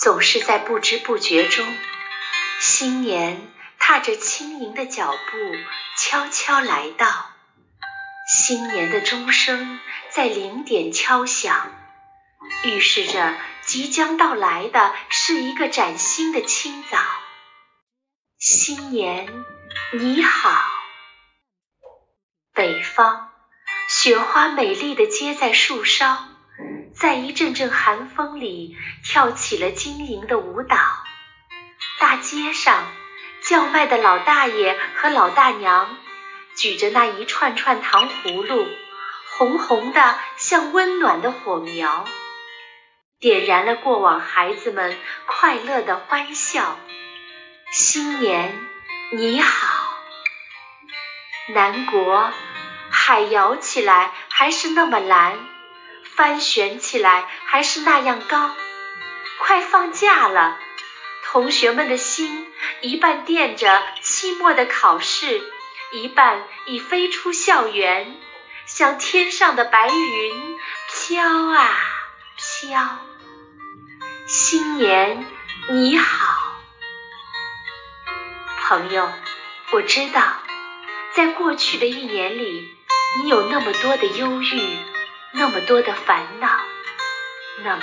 总是在不知不觉中，新年踏着轻盈的脚步悄悄来到。新年的钟声在零点敲响，预示着即将到来的是一个崭新的清早。新年你好，北方雪花美丽的接在树梢，在一阵阵寒风里跳起了晶莹的舞蹈。大街上叫卖的老大爷和老大娘举着那一串串糖葫芦，红红的像温暖的火苗，点燃了过往孩子们快乐的欢笑。新年你好，南国海摇起来还是那么蓝，帆悬起来还是那样高。快放假了，同学们的心一半惦着期末的考试，一半已飞出校园，像天上的白云飘啊飘。新年你好。朋友，我知道，在过去的一年里，你有那么多的忧郁，那么多的烦恼。那么，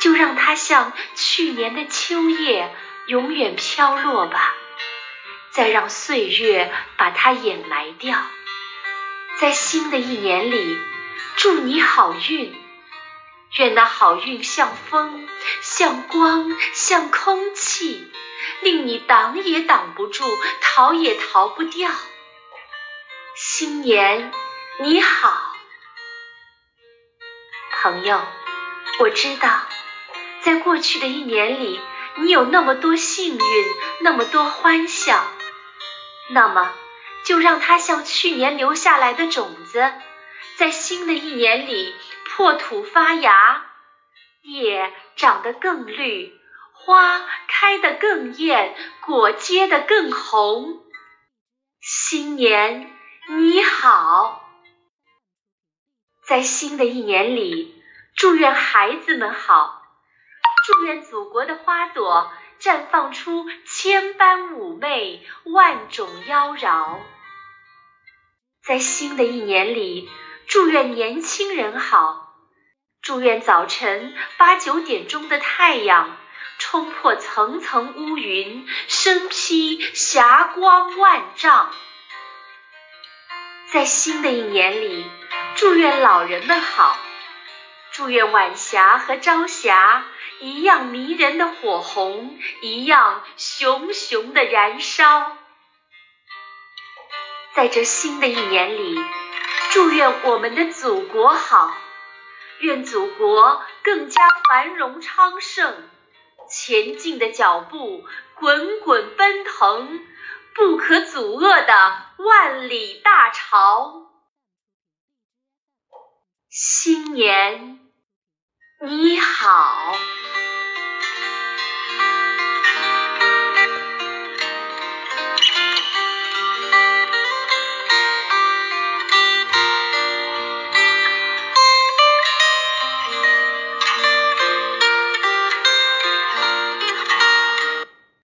就让它像去年的秋叶，永远飘落吧。再让岁月把它掩埋掉。在新的一年里，祝你好运。愿那好运像风，像光，像空气。令你挡也挡不住，逃也逃不掉。新年你好，朋友，我知道，在过去的一年里，你有那么多幸运，那么多欢笑。那么，就让它像去年留下来的种子，在新的一年里破土发芽，叶长得更绿。花开得更艳，果结得更红。新年你好，在新的一年里，祝愿孩子们好，祝愿祖国的花朵绽放出千般妩媚，万种妖娆。在新的一年里，祝愿年轻人好，祝愿早晨八九点钟的太阳。冲破层层乌云，身披霞光万丈。在新的一年里，祝愿老人们好，祝愿晚霞和朝霞一样迷人的火红，一样熊熊的燃烧。在这新的一年里，祝愿我们的祖国好，愿祖国更加繁荣昌盛。前进的脚步，滚滚奔腾，不可阻遏的万里大潮。新年你好。